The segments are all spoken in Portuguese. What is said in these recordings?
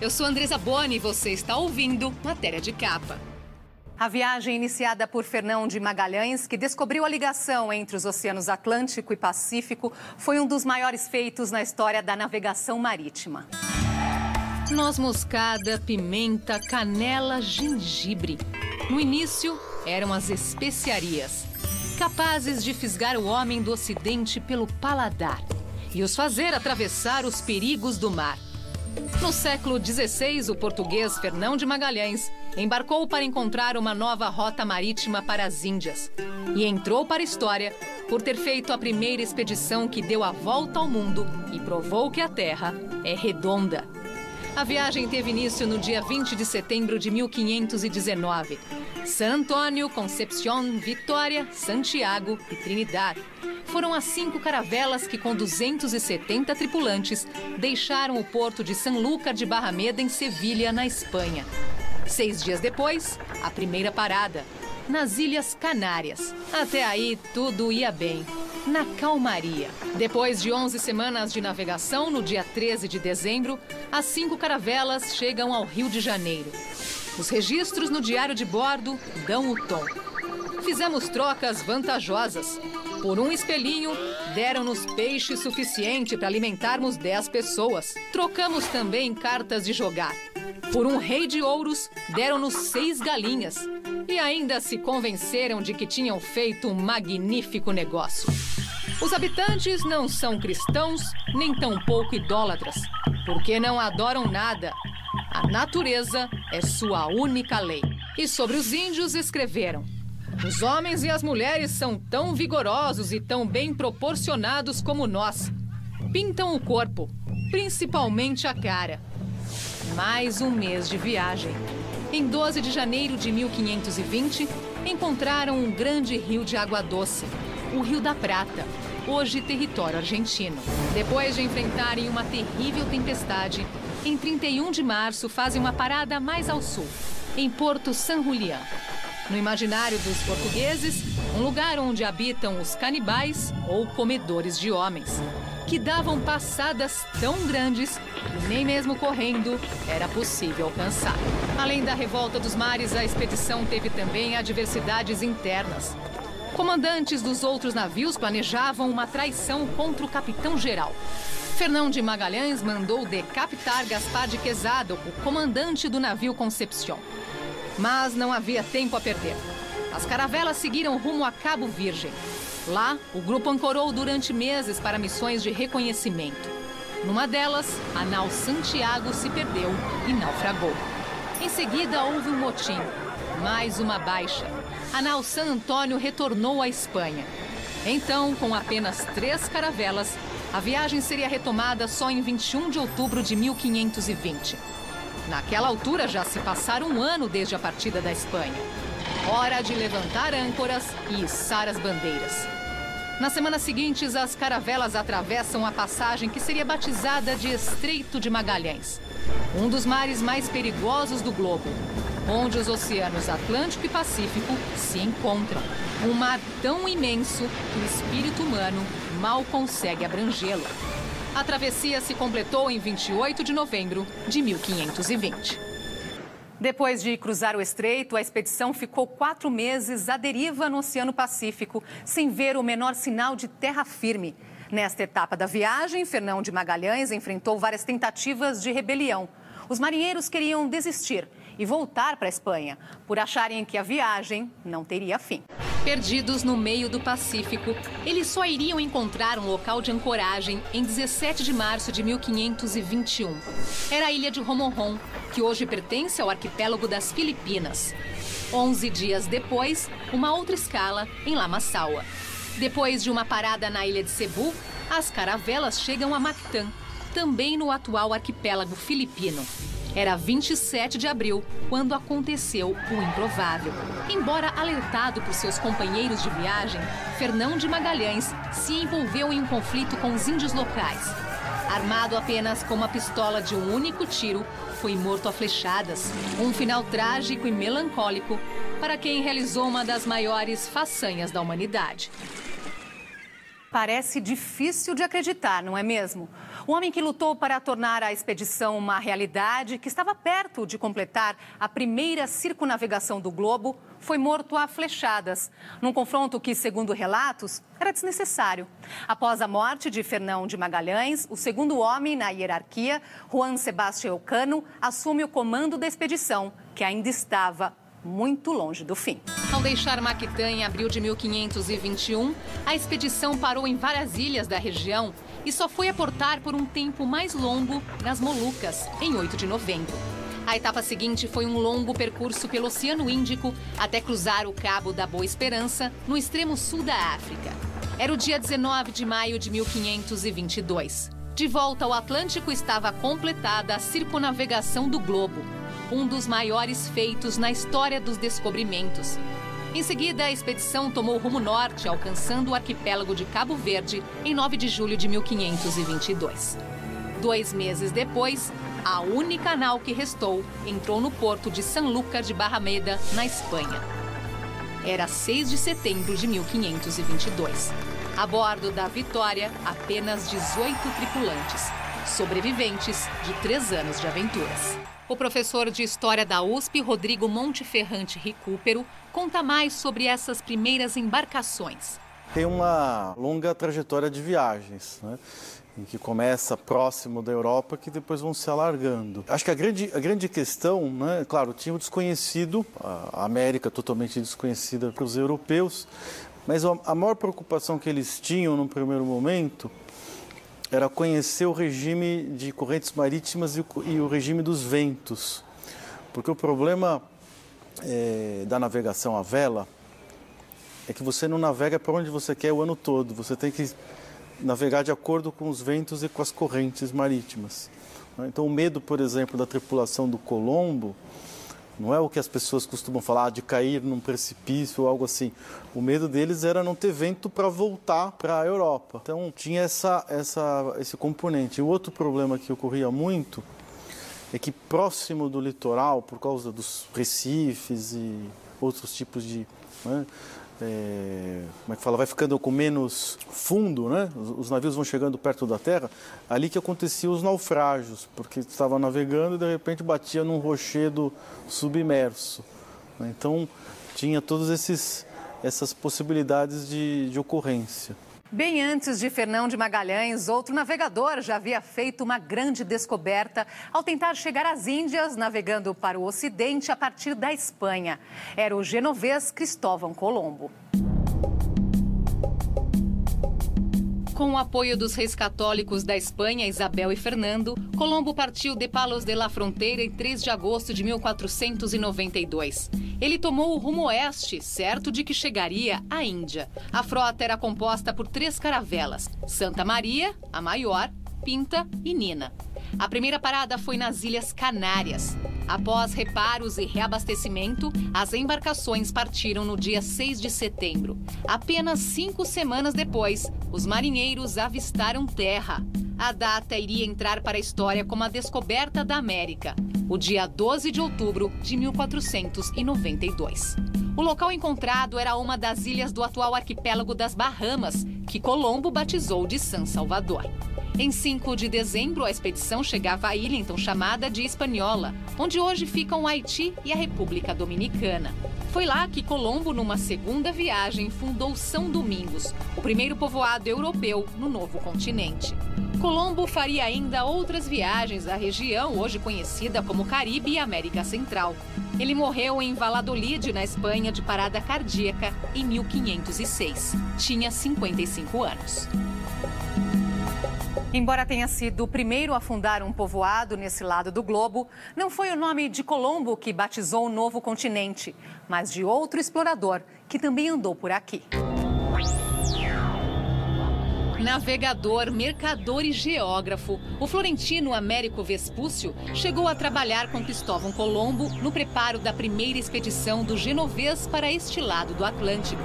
Eu sou Andresa Boni e você está ouvindo Matéria de Capa. A viagem iniciada por Fernão de Magalhães, que descobriu a ligação entre os oceanos Atlântico e Pacífico, foi um dos maiores feitos na história da navegação marítima. Noz moscada, pimenta, canela, gengibre. No início, eram as especiarias, capazes de fisgar o homem do ocidente pelo paladar e os fazer atravessar os perigos do mar. No século XVI, o português Fernão de Magalhães embarcou para encontrar uma nova rota marítima para as Índias e entrou para a história por ter feito a primeira expedição que deu a volta ao mundo e provou que a Terra é redonda. A viagem teve início no dia 20 de setembro de 1519. San Antônio, Concepción, Vitória, Santiago e Trinidad foram as cinco caravelas que, com 270 tripulantes, deixaram o porto de Sanlúcar de Barrameda, em Sevilha, na Espanha. Seis dias depois, a primeira parada, nas Ilhas Canárias. Até aí, tudo ia bem. Na calmaria. Depois de 11 semanas de navegação, no dia 13 de dezembro, as cinco caravelas chegam ao Rio de Janeiro. Os registros no diário de bordo dão o tom. Fizemos trocas vantajosas. Por um espelhinho, deram-nos peixe suficiente para alimentarmos 10 pessoas. Trocamos também cartas de jogar. Por um rei de ouros, deram-nos seis galinhas. E ainda se convenceram de que tinham feito um magnífico negócio. Os habitantes não são cristãos, nem tampouco idólatras, porque não adoram nada. A natureza é sua única lei. E sobre os índios escreveram: os homens e as mulheres são tão vigorosos e tão bem proporcionados como nós. Pintam o corpo, principalmente a cara. Mais um mês de viagem. Em 12 de janeiro de 1520, encontraram um grande rio de água doce, o Rio da Prata, hoje território argentino. Depois de enfrentarem uma terrível tempestade, em 31 de março fazem uma parada mais ao sul, em Porto San Julián. No imaginário dos portugueses, um lugar onde habitam os canibais ou comedores de homens, que davam passadas tão grandes que nem mesmo correndo era possível alcançar. Além da revolta dos mares, a expedição teve também adversidades internas. Comandantes dos outros navios planejavam uma traição contra o capitão-geral. Fernão de Magalhães mandou decapitar Gaspar de Quesada, o comandante do navio Concepción. Mas não havia tempo a perder. As caravelas seguiram rumo a Cabo Virgem. Lá, o grupo ancorou durante meses para missões de reconhecimento. Numa delas, a nau Santiago se perdeu e naufragou. Em seguida, houve um motim. Mais uma baixa. A nau San Antônio retornou à Espanha. Então, com apenas três caravelas, a viagem seria retomada só em 21 de outubro de 1520. Naquela altura já se passaram um ano desde a partida da Espanha. Hora de levantar âncoras e içar as bandeiras. Nas semanas seguintes, as caravelas atravessam a passagem que seria batizada de Estreito de Magalhães, um dos mares mais perigosos do globo, onde os oceanos Atlântico e Pacífico se encontram. Um mar tão imenso que o espírito humano mal consegue abrangê-lo. A travessia se completou em 28 de novembro de 1520. Depois de cruzar o estreito, a expedição ficou quatro meses à deriva no Oceano Pacífico, sem ver o menor sinal de terra firme. Nesta etapa da viagem, Fernão de Magalhães enfrentou várias tentativas de rebelião. Os marinheiros queriam desistir e voltar para a Espanha, por acharem que a viagem não teria fim. Perdidos no meio do Pacífico, eles só iriam encontrar um local de ancoragem em 17 de março de 1521. Era a ilha de Romonron, que hoje pertence ao arquipélago das Filipinas. Onze dias depois, uma outra escala em Lamassaua. Depois de uma parada na ilha de Cebu, as caravelas chegam a Mactã, também no atual arquipélago filipino. Era 27 de abril quando aconteceu o improvável. Embora alertado por seus companheiros de viagem, Fernão de Magalhães se envolveu em um conflito com os índios locais. Armado apenas com uma pistola de um único tiro, foi morto a flechadas. Um final trágico e melancólico para quem realizou uma das maiores façanhas da humanidade. Parece difícil de acreditar, não é mesmo? O homem que lutou para tornar a expedição uma realidade, que estava perto de completar a primeira circunavegação do globo, foi morto a flechadas, num confronto que, segundo relatos, era desnecessário. Após a morte de Fernão de Magalhães, o segundo homem na hierarquia, Juan Sebastião Cano, assume o comando da expedição, que ainda estava muito longe do fim. Ao deixar Maquitã em abril de 1521, a expedição parou em várias ilhas da região e só foi aportar por um tempo mais longo nas Molucas, em 8 de novembro. A etapa seguinte foi um longo percurso pelo Oceano Índico até cruzar o Cabo da Boa Esperança, no extremo sul da África. Era o dia 19 de maio de 1522. De volta ao Atlântico estava completada a circunavegação do globo, um dos maiores feitos na história dos descobrimentos. Em seguida, a expedição tomou rumo norte, alcançando o arquipélago de Cabo Verde em 9 de julho de 1522. Dois meses depois, a única nau que restou entrou no porto de Sanlúcar de Barrameda, na Espanha. Era 6 de setembro de 1522. A bordo da Vitória, apenas 18 tripulantes, sobreviventes de três anos de aventuras. O professor de História da USP, Rodrigo Monteferrante Recupero, conta mais sobre essas primeiras embarcações. Tem uma longa trajetória de viagens, né? que começa próximo da Europa, que depois vão se alargando. Acho que a grande, a grande questão, né, claro, tinha o desconhecido, a América totalmente desconhecida para os europeus, mas a maior preocupação que eles tinham no primeiro momento era conhecer o regime de correntes marítimas e o, e o regime dos ventos. Porque o problema é, da navegação à vela é que você não navega para onde você quer o ano todo, você tem que navegar de acordo com os ventos e com as correntes marítimas. Então, o medo, por exemplo, da tripulação do Colombo não é o que as pessoas costumam falar de cair num precipício ou algo assim. O medo deles era não ter vento para voltar para a Europa. Então tinha essa, essa, esse componente. O outro problema que ocorria muito é que próximo do litoral, por causa dos recifes e outros tipos de né, é, como é que fala, vai ficando com menos fundo, né? Os, os, navios vão chegando perto da terra, ali que aconteciam os naufrágios, porque estava navegando e de repente batia num rochedo submerso. Né? Então tinha todas essas possibilidades de, de ocorrência. Bem antes de Fernão de Magalhães, outro navegador já havia feito uma grande descoberta ao tentar chegar às Índias, navegando para o Ocidente a partir da Espanha. Era o genovês Cristóvão Colombo. Com o apoio dos reis católicos da Espanha, Isabel e Fernando, Colombo partiu de Palos de la Fronteira em 3 de agosto de 1492. Ele tomou o rumo oeste, certo de que chegaria à Índia. A frota era composta por três caravelas: Santa Maria, a maior, Pinta e Nina. A primeira parada foi nas Ilhas Canárias. Após reparos e reabastecimento, as embarcações partiram no dia 6 de setembro. Apenas cinco semanas depois, os marinheiros avistaram terra. A data iria entrar para a história como a descoberta da América, o dia 12 de outubro de 1492. O local encontrado era uma das ilhas do atual arquipélago das Bahamas, que Colombo batizou de San Salvador. Em 5 de dezembro, a expedição chegava à ilha então chamada de Hispaniola, onde hoje ficam Haiti e a República Dominicana. Foi lá que Colombo, numa segunda viagem, fundou São Domingos, o primeiro povoado europeu no novo continente. Colombo faria ainda outras viagens à região, hoje conhecida como Caribe e América Central. Ele morreu em Valladolid, na Espanha, de parada cardíaca em 1506. Tinha 55 anos. Embora tenha sido o primeiro a fundar um povoado nesse lado do globo, não foi o nome de Colombo que batizou o novo continente, mas de outro explorador que também andou por aqui. Navegador, mercador e geógrafo, o florentino Américo Vespúcio chegou a trabalhar com Cristóvão Colombo no preparo da primeira expedição do genovês para este lado do Atlântico.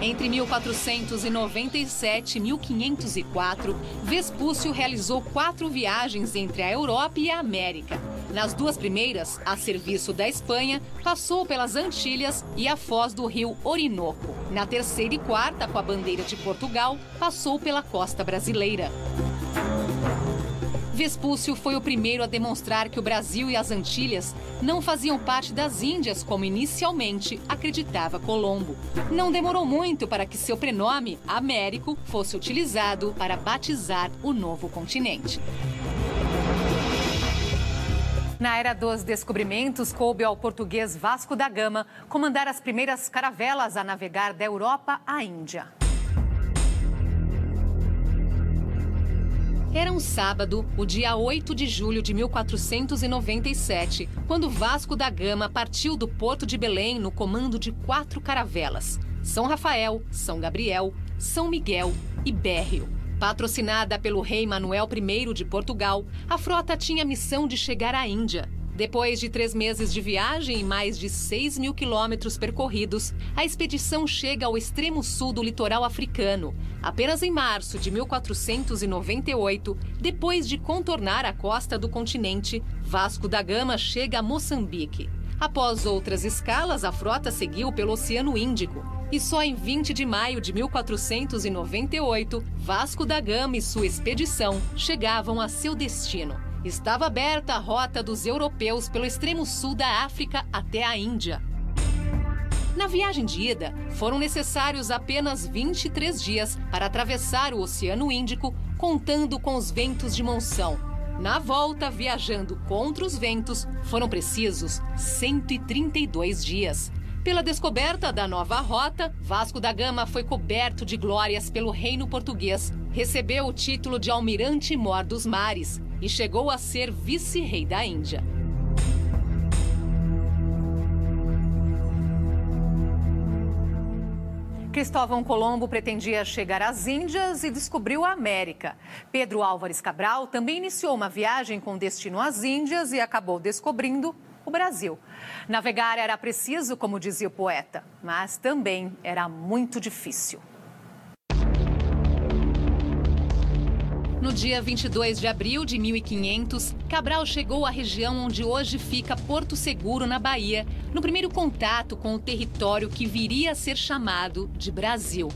Entre 1497 e 1504, Vespúcio realizou quatro viagens entre a Europa e a América. Nas duas primeiras, a serviço da Espanha, passou pelas Antilhas e a foz do rio Orinoco. Na terceira e quarta, com a bandeira de Portugal, passou pela costa brasileira. Vespúcio foi o primeiro a demonstrar que o Brasil e as Antilhas não faziam parte das Índias como inicialmente acreditava Colombo. Não demorou muito para que seu prenome, Américo, fosse utilizado para batizar o novo continente. Na era dos descobrimentos, coube ao português Vasco da Gama comandar as primeiras caravelas a navegar da Europa à Índia. Era um sábado, o dia 8 de julho de 1497, quando Vasco da Gama partiu do porto de Belém no comando de quatro caravelas: São Rafael, São Gabriel, São Miguel e Bérrio. Patrocinada pelo rei Manuel I de Portugal, a frota tinha a missão de chegar à Índia, depois de três meses de viagem e mais de 6 mil quilômetros percorridos, a expedição chega ao extremo sul do litoral africano. Apenas em março de 1498, depois de contornar a costa do continente, Vasco da Gama chega a Moçambique. Após outras escalas, a frota seguiu pelo Oceano Índico. E só em 20 de maio de 1498, Vasco da Gama e sua expedição chegavam a seu destino estava aberta a rota dos europeus pelo extremo sul da África até a Índia. Na viagem de ida, foram necessários apenas 23 dias para atravessar o Oceano Índico, contando com os ventos de monção. Na volta, viajando contra os ventos, foram precisos 132 dias. Pela descoberta da nova rota, Vasco da Gama foi coberto de glórias pelo reino português. Recebeu o título de Almirante Mor dos Mares e chegou a ser vice-rei da Índia. Cristóvão Colombo pretendia chegar às Índias e descobriu a América. Pedro Álvares Cabral também iniciou uma viagem com destino às Índias e acabou descobrindo o Brasil. Navegar era preciso, como dizia o poeta, mas também era muito difícil. No dia 22 de abril de 1500, Cabral chegou à região onde hoje fica Porto Seguro, na Bahia, no primeiro contato com o território que viria a ser chamado de Brasil.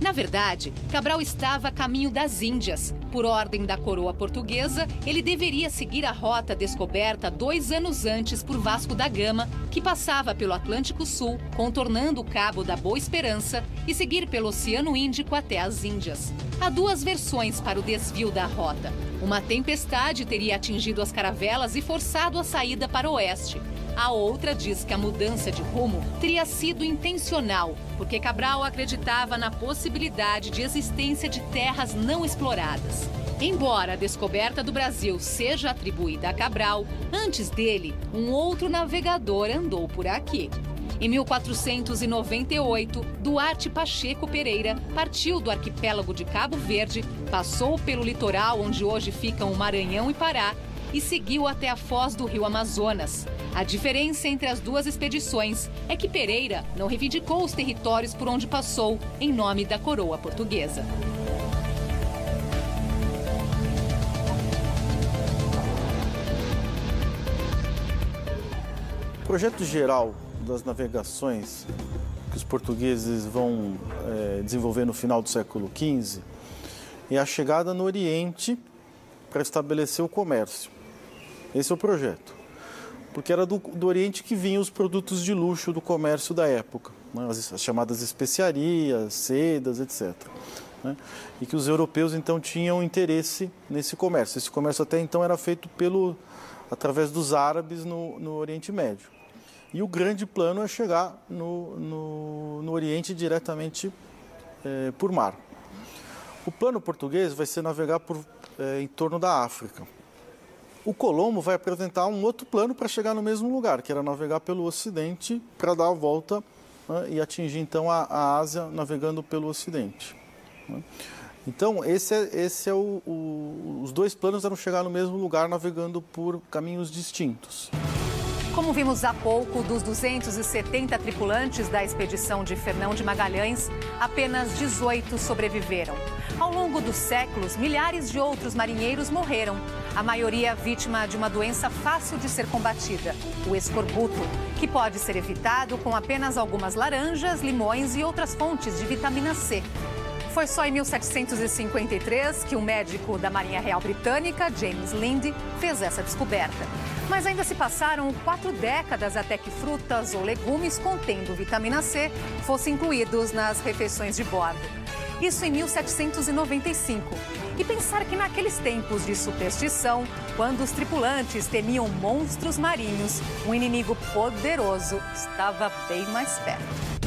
Na verdade, Cabral estava a caminho das Índias. Por ordem da coroa portuguesa, ele deveria seguir a rota descoberta dois anos antes por Vasco da Gama, que passava pelo Atlântico Sul, contornando o Cabo da Boa Esperança, e seguir pelo Oceano Índico até as Índias. Há duas versões para o desvio da rota. Uma tempestade teria atingido as caravelas e forçado a saída para o oeste. A outra diz que a mudança de rumo teria sido intencional, porque Cabral acreditava na possibilidade de existência de terras não exploradas. Embora a descoberta do Brasil seja atribuída a Cabral, antes dele, um outro navegador andou por aqui. Em 1498, Duarte Pacheco Pereira partiu do arquipélago de Cabo Verde, passou pelo litoral onde hoje ficam o Maranhão e Pará e seguiu até a foz do rio Amazonas. A diferença entre as duas expedições é que Pereira não reivindicou os territórios por onde passou em nome da coroa portuguesa. O projeto geral das navegações que os portugueses vão é, desenvolver no final do século XV é a chegada no Oriente para estabelecer o comércio. Esse é o projeto. Porque era do, do Oriente que vinham os produtos de luxo do comércio da época, né? as, as, chamadas especiarias, sedas, etc. Né? E que os europeus então tinham interesse nesse comércio. Esse comércio até então era feito pelo, através dos árabes no, no Oriente Médio. E o grande plano é chegar no, no, no Oriente diretamente é, por mar. O plano português vai ser navegar por, é, em torno da África. O Colombo vai apresentar um outro plano para chegar no mesmo lugar, que era navegar pelo Ocidente para dar a volta né, e atingir então a, a, Ásia navegando pelo Ocidente. Né. Então, esse é, esse é o, o, os dois planos eram chegar no mesmo lugar navegando por caminhos distintos. Como vimos há pouco, dos 270 tripulantes da expedição de Fernão de Magalhães, apenas 18 sobreviveram. Ao longo dos séculos, milhares de outros marinheiros morreram, a maioria vítima de uma doença fácil de ser combatida, o escorbuto, que pode ser evitado com apenas algumas laranjas, limões e outras fontes de vitamina C. Foi só em 1753 que um médico da Marinha Real Britânica, James Lind, fez essa descoberta. Mas ainda se passaram quatro décadas até que frutas ou legumes contendo vitamina C fossem incluídos nas refeições de bordo. Isso em 1795. E pensar que naqueles tempos de superstição, quando os tripulantes temiam monstros marinhos, um inimigo poderoso estava bem mais perto.